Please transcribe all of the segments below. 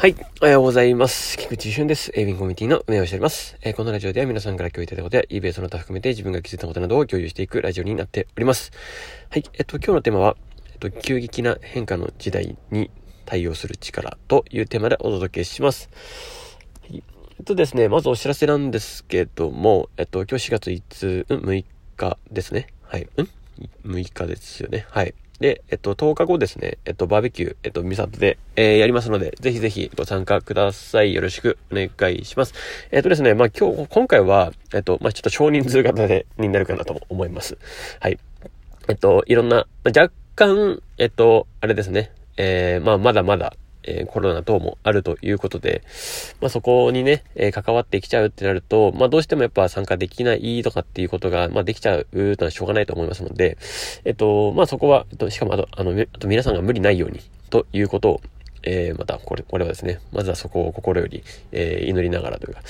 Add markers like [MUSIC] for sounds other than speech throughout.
はい。おはようございます。菊池俊です。エイビンコミュニティの運営をしております。えー、このラジオでは皆さんから共有いただいたことや、eBay その他含めて自分が気づいたことなどを共有していくラジオになっております。はい。えっと、今日のテーマは、えっと、急激な変化の時代に対応する力というテーマでお届けします。はい、えっとですね、まずお知らせなんですけども、えっと、今日4月5日、うん、6日ですね。はい。うん ?6 日ですよね。はい。で、えっと、10日後ですね、えっと、バーベキュー、えっと、ミサトで、えー、やりますので、ぜひぜひご参加ください。よろしくお願いします。えっとですね、まあ、今日、今回は、えっと、まあ、ちょっと少人数型で、になるかなと思います。はい。えっと、いろんな、まあ、若干、えっと、あれですね、えー、まあ、まだまだ、えー、コロナ等もあるということで、まあ、そこにね、えー、関わってきちゃうってなると、まあ、どうしてもやっぱ参加できないとかっていうことが、まあ、できちゃうのはしょうがないと思いますので、えっと、まあ、そこは、えっと、しかもあと、あの、あと皆さんが無理ないように、ということを、えー、また、これ、これはですね、まずはそこを心より、えー、祈りながらというか、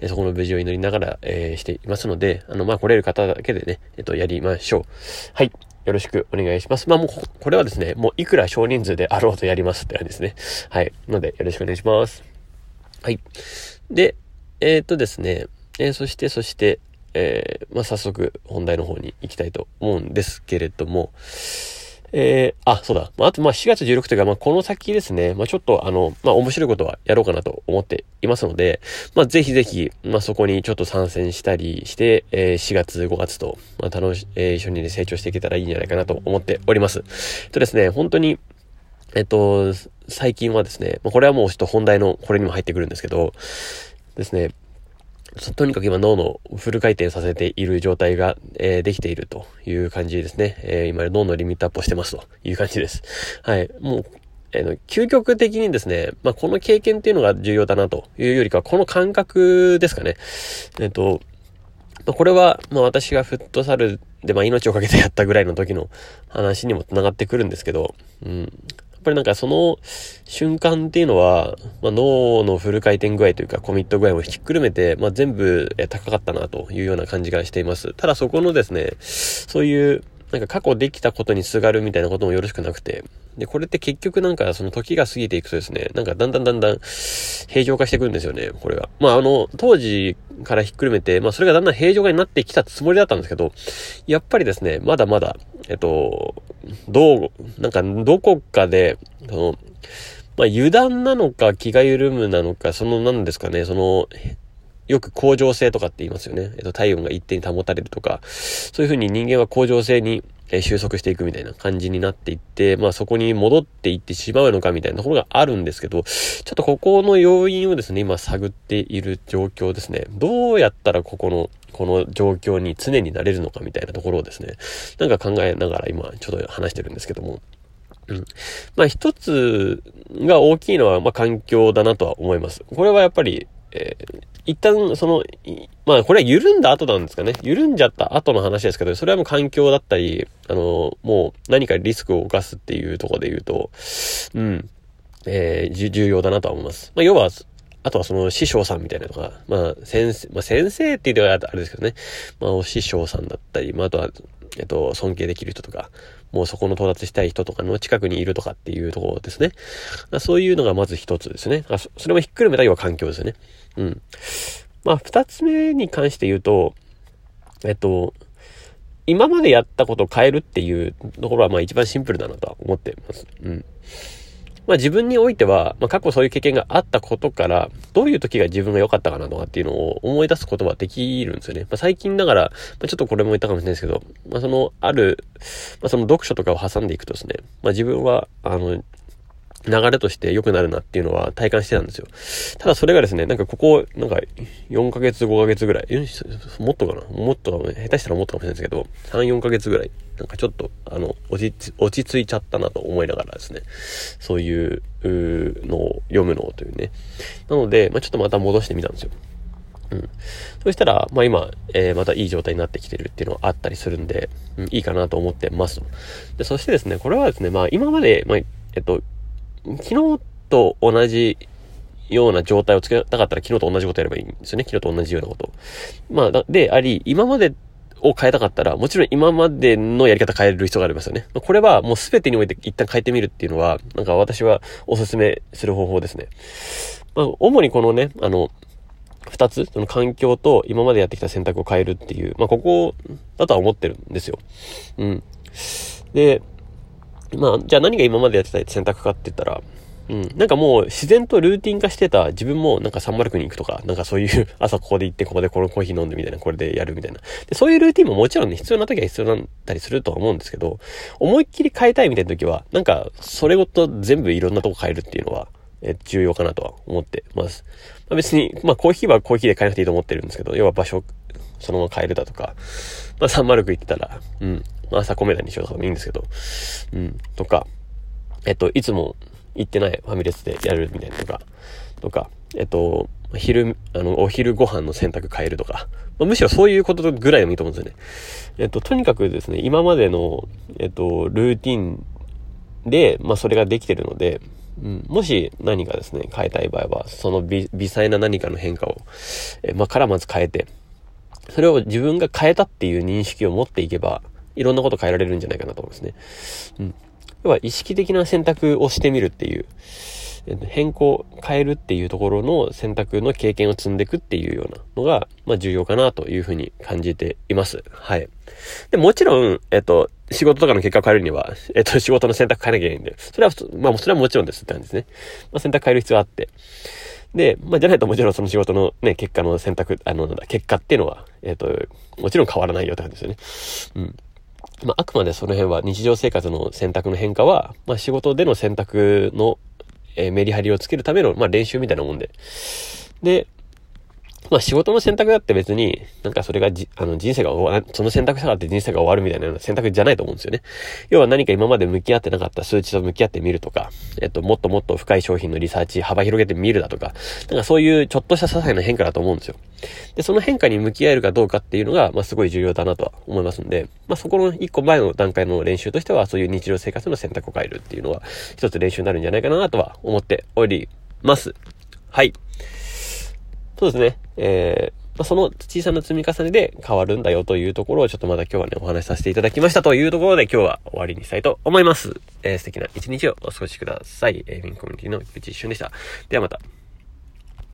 えー、そこの無事を祈りながら、えー、していますので、あの、まあ、来れる方だけでね、えっと、やりましょう。はい。よろしくお願いします。まあもう、これはですね、もういくら少人数であろうとやりますって感じですね。はい。ので、よろしくお願いします。はい。で、えー、っとですね、えー、そして、そして、えー、まあ早速本題の方に行きたいと思うんですけれども、えー、あ、そうだ。まあ、と、まあ、4月16というか、まあ、この先ですね、まあ、ちょっと、あの、まあ、面白いことはやろうかなと思っていますので、まあ、ぜひぜひ、まあ、そこにちょっと参戦したりして、えー、4月、5月と、まあ、楽し、えー、一緒にね、成長していけたらいいんじゃないかなと思っております。とですね、本当に、えっと、最近はですね、ま、これはもうちょっと本題の、これにも入ってくるんですけど、ですね、とにかく今脳のフル回転させている状態が、えー、できているという感じですね。えー、今脳のリミットアップをしてますという感じです。はい。もう、えー、究極的にですね、まあ、この経験っていうのが重要だなというよりかは、この感覚ですかね。えっ、と、まあ、これは、ま、私がフットサルで、ま、命をかけてやったぐらいの時の話にも繋がってくるんですけど、うん。ぱりなんかその瞬間っていうのは、まあ、脳のフル回転具合というかコミット具合もひっくるめて、まあ、全部高かったなというような感じがしています。ただそこのですね、そういうなんか過去できたことにすがるみたいなこともよろしくなくて、で、これって結局なんかその時が過ぎていくとですね、なんかだんだんだんだん平常化していくんですよね、これが。まああの、当時からひっくるめて、まあそれがだんだん平常化になってきたつもりだったんですけど、やっぱりですね、まだまだ、えっと、どう、なんかどこかで、その、まあ油断なのか気が緩むなのか、その何ですかね、その、よく向上性とかって言いますよね。えっと、体温が一定に保たれるとか、そういうふうに人間は向上性にえ収束していくみたいな感じになっていって、まあそこに戻っていってしまうのかみたいなところがあるんですけど、ちょっとここの要因をですね、今探っている状況ですね。どうやったらここの、この状況に常になれるのかみたいなところをですね、なんか考えながら今ちょっと話してるんですけども。うん。まあ一つが大きいのは、まあ環境だなとは思います。これはやっぱり、一旦、その、まあ、これは緩んだ後なんですかね。緩んじゃった後の話ですけど、それはもう環境だったり、あの、もう何かリスクを犯すっていうところで言うと、うん、えー、重要だなとは思います。まあ、要は、あとはその師匠さんみたいなのが、まあ先生、まあ先生って言うとあれですけどね、まあお師匠さんだったり、まああとは、えっと、尊敬できる人とか、もうそこの到達したい人とかの近くにいるとかっていうところですね。そういうのがまず一つですね。あそれもひっくるめた要は環境ですね。うん。まあ、二つ目に関して言うと、えっと、今までやったことを変えるっていうところはまあ一番シンプルだなとは思ってます。うん。まあ自分においては、まあ過去そういう経験があったことから、どういう時が自分が良かったかなとかっていうのを思い出すことはできるんですよね。まあ最近だから、まあちょっとこれも言ったかもしれないですけど、まあそのある、まあその読書とかを挟んでいくとですね、まあ自分は、あの、流れとして良くなるなっていうのは体感してたんですよ。ただそれがですね、なんかここ、なんか4ヶ月、5ヶ月ぐらい、もっとかな？もっと、下手したらもっとかもしれないですけど、3、4ヶ月ぐらい、なんかちょっと、あの、落ち、落ち着いちゃったなと思いながらですね、そういうのを読むのというね。なので、まあ、ちょっとまた戻してみたんですよ。うん。そしたら、まあ今、えー、またいい状態になってきてるっていうのはあったりするんで、うん、いいかなと思ってますで、そしてですね、これはですね、まあ今まで、まあ、えっと、昨日と同じような状態を作りたかったら昨日と同じことやればいいんですよね。昨日と同じようなこと。まあ、であり、今までを変えたかったら、もちろん今までのやり方変える必要がありますよね。これはもう全てにおいて一旦変えてみるっていうのは、なんか私はお勧めする方法ですね。まあ、主にこのね、あの、二つ、その環境と今までやってきた選択を変えるっていう、まあ、ここだとは思ってるんですよ。うん。で、まあ、じゃあ何が今までやってた選択かって言ったら、うん。なんかもう自然とルーティン化してた自分もなんかサンマルクに行くとか、なんかそういう [LAUGHS] 朝ここで行ってここでこのコーヒー飲んでみたいな、これでやるみたいな。でそういうルーティンももちろんね、必要な時は必要だったりするとは思うんですけど、思いっきり変えたいみたいな時は、なんかそれごと全部いろんなとこ変えるっていうのは、え重要かなとは思ってます。まあ、別に、まあコーヒーはコーヒーで変えなくていいと思ってるんですけど、要は場所、そのまま変えるだとか、まあサンマルク行ってたら、うん、朝米田にしようとかもいいんですけど、うん、とか、えっと、いつも行ってないファミレスでやるみたいなとか、とか、えっと、昼、あの、お昼ご飯の選択変えるとか、まあ、むしろそういうことぐらいでもいいと思うんですよね。えっと、とにかくですね、今までの、えっと、ルーティンで、まあ、それができてるので、うん、もし何かですね、変えたい場合は、その微細な何かの変化を、えまあ、からまず変えて、それを自分が変えたっていう認識を持っていけば、いろんなこと変えられるんじゃないかなと思いますね。うん。要は意識的な選択をしてみるっていう、変更、変えるっていうところの選択の経験を積んでいくっていうようなのが、まあ重要かなというふうに感じています。はい。で、もちろん、えっと、仕事とかの結果を変えるには、えっと、仕事の選択変えなきゃいけないんで、それは、まあ、それはもちろんですって感じですね。まあ、選択変える必要あって。で、まあ、じゃないともちろんその仕事のね、結果の選択、あの、結果っていうのは、えっと、もちろん変わらないよって感じですよね。うん。まあ、あくまでその辺は日常生活の選択の変化は、まあ、仕事での選択の、えー、メリハリをつけるための、まあ、練習みたいなもんで。で、まあ仕事の選択だって別に、なんかそれがじ、あの人生が終わら、その選択したからって人生が終わるみたいな選択じゃないと思うんですよね。要は何か今まで向き合ってなかった数値と向き合ってみるとか、えっと、もっともっと深い商品のリサーチ幅広げてみるだとか、なんかそういうちょっとした些細な変化だと思うんですよ。で、その変化に向き合えるかどうかっていうのが、まあすごい重要だなとは思いますんで、まあそこの一個前の段階の練習としては、そういう日常生活の選択を変えるっていうのは、一つ練習になるんじゃないかなとは思っております。はい。そうですね。えー、ま、その小さな積み重ねで変わるんだよというところをちょっとまだ今日はね、お話しさせていただきましたというところで今日は終わりにしたいと思います。えー、素敵な一日をお過ごしください。えー、ミンコミュニティの菊池一瞬でした。ではまた。